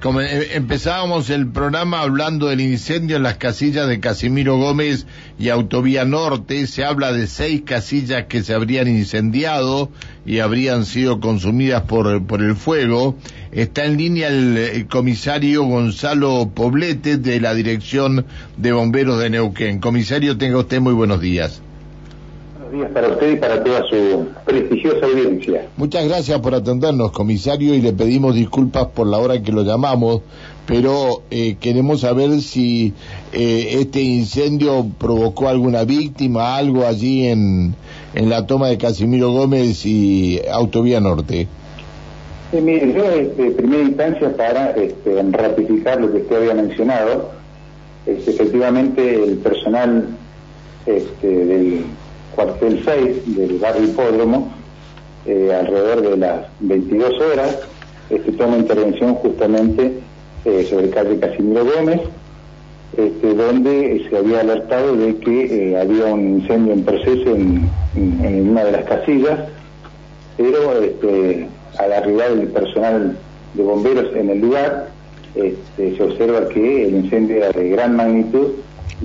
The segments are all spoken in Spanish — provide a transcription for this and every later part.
Como eh, empezábamos el programa hablando del incendio en las casillas de Casimiro Gómez y Autovía Norte, se habla de seis casillas que se habrían incendiado y habrían sido consumidas por, por el fuego. Está en línea el, comisario Gonzalo Poblete de la Dirección de Bomberos de Neuquén. Comisario, tenga usted muy buenos días días para usted y para toda su prestigiosa audiencia. Muchas gracias por atendernos, comisario, y le pedimos disculpas por la hora que lo llamamos, pero eh, queremos saber si eh, este incendio provocó alguna víctima, algo allí en, en la toma de Casimiro Gómez y Autovía Norte. Sí, mire, yo en este, primera instancia para este, ratificar lo que usted había mencionado, este, efectivamente el personal este, del cuartel 6 del barrio Hipódromo, eh, alrededor de las 22 horas, este, toma intervención justamente eh, sobre calle Casimiro Gómez, este, donde se había alertado de que eh, había un incendio en proceso en, una de las casillas, pero este, al arribar el personal de bomberos en el lugar, este, se observa que el incendio era de gran magnitud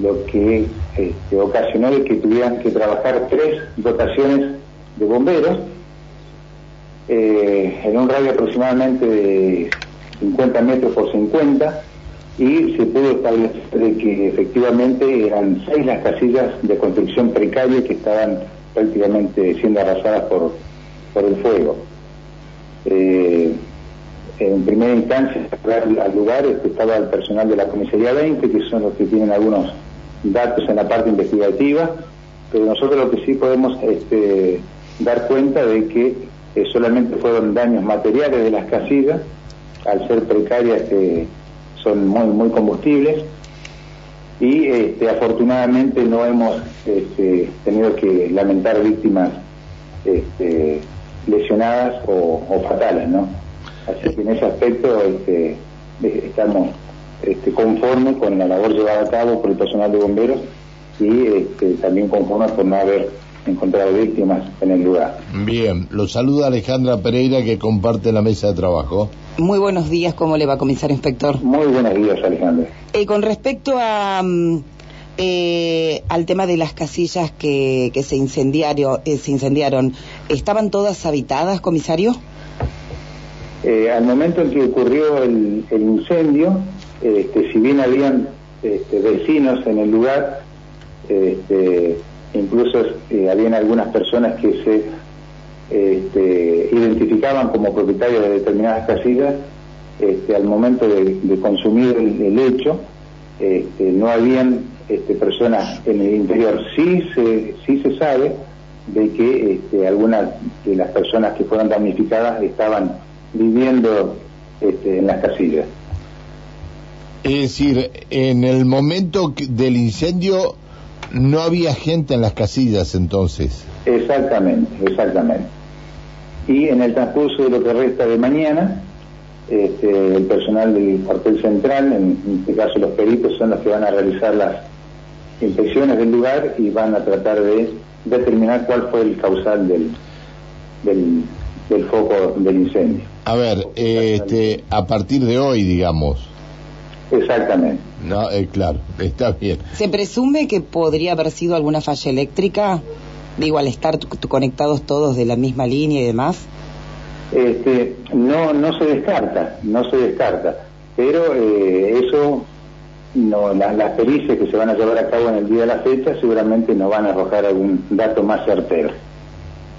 lo que este, ocasionó de que tuvieran que trabajar tres dotaciones de bomberos eh, en un radio aproximadamente de 50 metros por 50 y se pudo establecer que efectivamente eran seis las casillas de construcción precaria que estaban prácticamente siendo arrasadas por, por el fuego. Eh, en primera instancia, al lugar este, estaba el personal de la Comisaría 20, que son los que tienen algunos datos en la parte investigativa, pero nosotros lo que sí podemos este, dar cuenta de que eh, solamente fueron daños materiales de las casillas, al ser precarias que son muy, combustibles, y este, afortunadamente no hemos este, tenido que lamentar víctimas este, lesionadas o, o fatales, ¿no? Así que en ese aspecto este, estamos este, conformes con la labor llevada a cabo por el personal de bomberos y este, también conformes por no haber encontrado víctimas en el lugar. Bien, lo saluda Alejandra Pereira que comparte la mesa de trabajo. Muy buenos días, ¿cómo le va, comisario inspector? Muy buenos días, Alejandra. Eh, con respecto a, mm, eh, al tema de las casillas que, que se, incendiaron, eh, se incendiaron, ¿estaban todas habitadas, comisario? Eh, al momento en que ocurrió el, incendio, este, si bien habían este, vecinos en el lugar, este, incluso eh, habían algunas personas que se este, identificaban como propietarios de determinadas casillas, este, al momento de, consumir el, hecho, este, no habían personas en el interior. Sí se, sí se sabe de que algunas de las personas que fueron damnificadas estaban viviendo este, en las casillas. Es decir, en el momento del incendio no había gente en las casillas entonces. Exactamente, exactamente. Y en el transcurso de lo que resta de mañana, este, el personal del cuartel central, en, este caso los peritos, son los que van a realizar las inspecciones del lugar y van a tratar de determinar cuál fue el causal del, del, del foco del incendio. A ver, este, a partir de hoy, digamos. Exactamente. No, eh, claro, está bien. ¿Se presume que podría haber sido alguna falla eléctrica? Digo, al estar conectados todos de la misma línea y demás. Este, no, no se descarta, no se descarta. Pero eh, eso, no, las pericias que se van a llevar a cabo en el día de la fecha seguramente no van a arrojar algún dato más certero.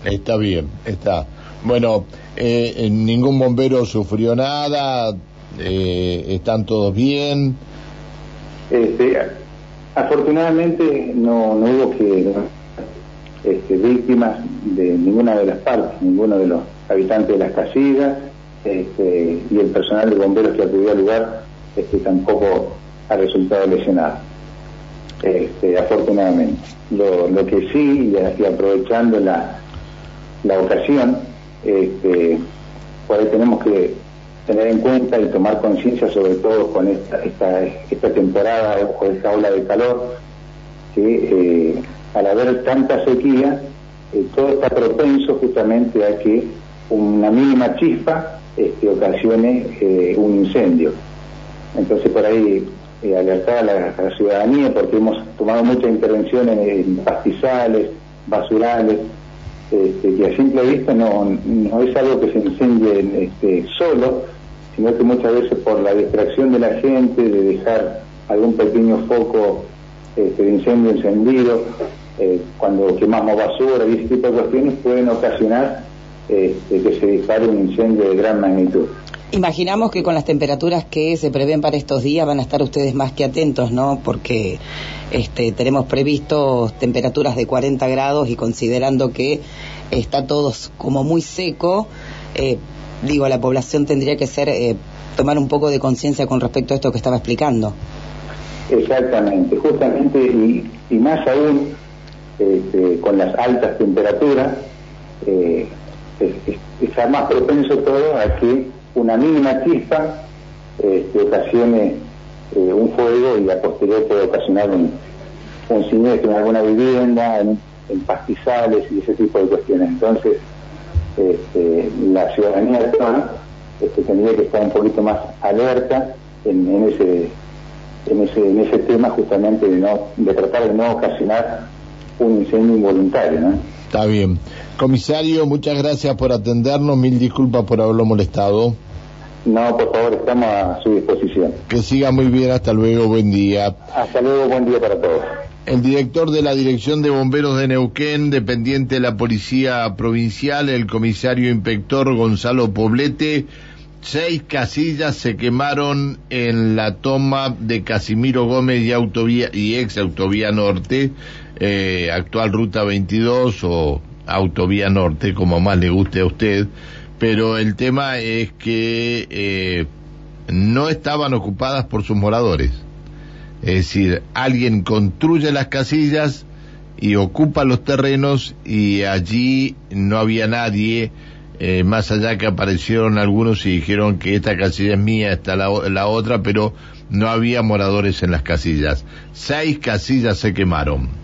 Está bien, está. Bueno, eh, ningún bombero sufrió nada, eh, están todos bien. Este, afortunadamente no, no hubo que este, víctimas de ninguna de las partes, ninguno de los habitantes de las casillas este, y el personal de bomberos que acudió al lugar este, tampoco ha resultado lesionado. Este, afortunadamente. Lo, lo que sí, y, aprovechando la, la ocasión, este, por ahí tenemos que tener en cuenta y tomar conciencia sobre todo con esta, esta, esta temporada o esta ola de calor, que eh, al haber tanta sequía, eh, todo está propenso justamente a que una mínima chispa este, ocasione eh, un incendio. Entonces por ahí alertar a la, ciudadanía porque hemos tomado muchas intervenciones en, pastizales, basurales, este, que a simple vista no, es algo que se incendie este, solo, sino que muchas veces por la distracción de la gente, de dejar algún pequeño foco este, de incendio encendido, eh, cuando quemamos basura y ese tipo de cuestiones pueden ocasionar este, que se dispare un incendio de gran magnitud. Imaginamos que con las temperaturas que se prevén para estos días van a estar ustedes más que atentos, ¿no? Porque este, tenemos previsto temperaturas de 40 grados y considerando que está todo como muy seco, eh, digo, la población tendría que ser eh, tomar un poco de conciencia con respecto a esto que estaba explicando. Exactamente, justamente y, más aún este, con las altas temperaturas, eh, está más propenso todo a que una mínima chispa este, ocasione eh, un fuego y a posterior puede ocasionar un, un siniestro en alguna vivienda, en, pastizales y ese tipo de cuestiones. Entonces, este, la ciudadanía de este, tendría que estar un poquito más alerta en, en, ese en ese en ese tema justamente de no de tratar de no ocasionar un incendio involuntario, ¿no? Está bien. Comisario, muchas gracias por atendernos, mil disculpas por haberlo molestado. No, por favor, estamos a su disposición. Que siga muy bien, hasta luego, buen día. Hasta luego, buen día para todos. El director de la Dirección de Bomberos de Neuquén, dependiente de la Policía Provincial, el comisario inspector Gonzalo Poblete, seis casillas se quemaron en la toma de Casimiro Gómez y, autovía, y ex Autovía Norte, eh, actual Ruta 22 o Autovía Norte, como más le guste a usted pero el tema es que eh, no estaban ocupadas por sus moradores. Es decir, alguien construye las casillas y ocupa los terrenos y allí no había nadie, eh, más allá que aparecieron algunos y dijeron que esta casilla es mía, esta la, la otra, pero no había moradores en las casillas. Seis casillas se quemaron.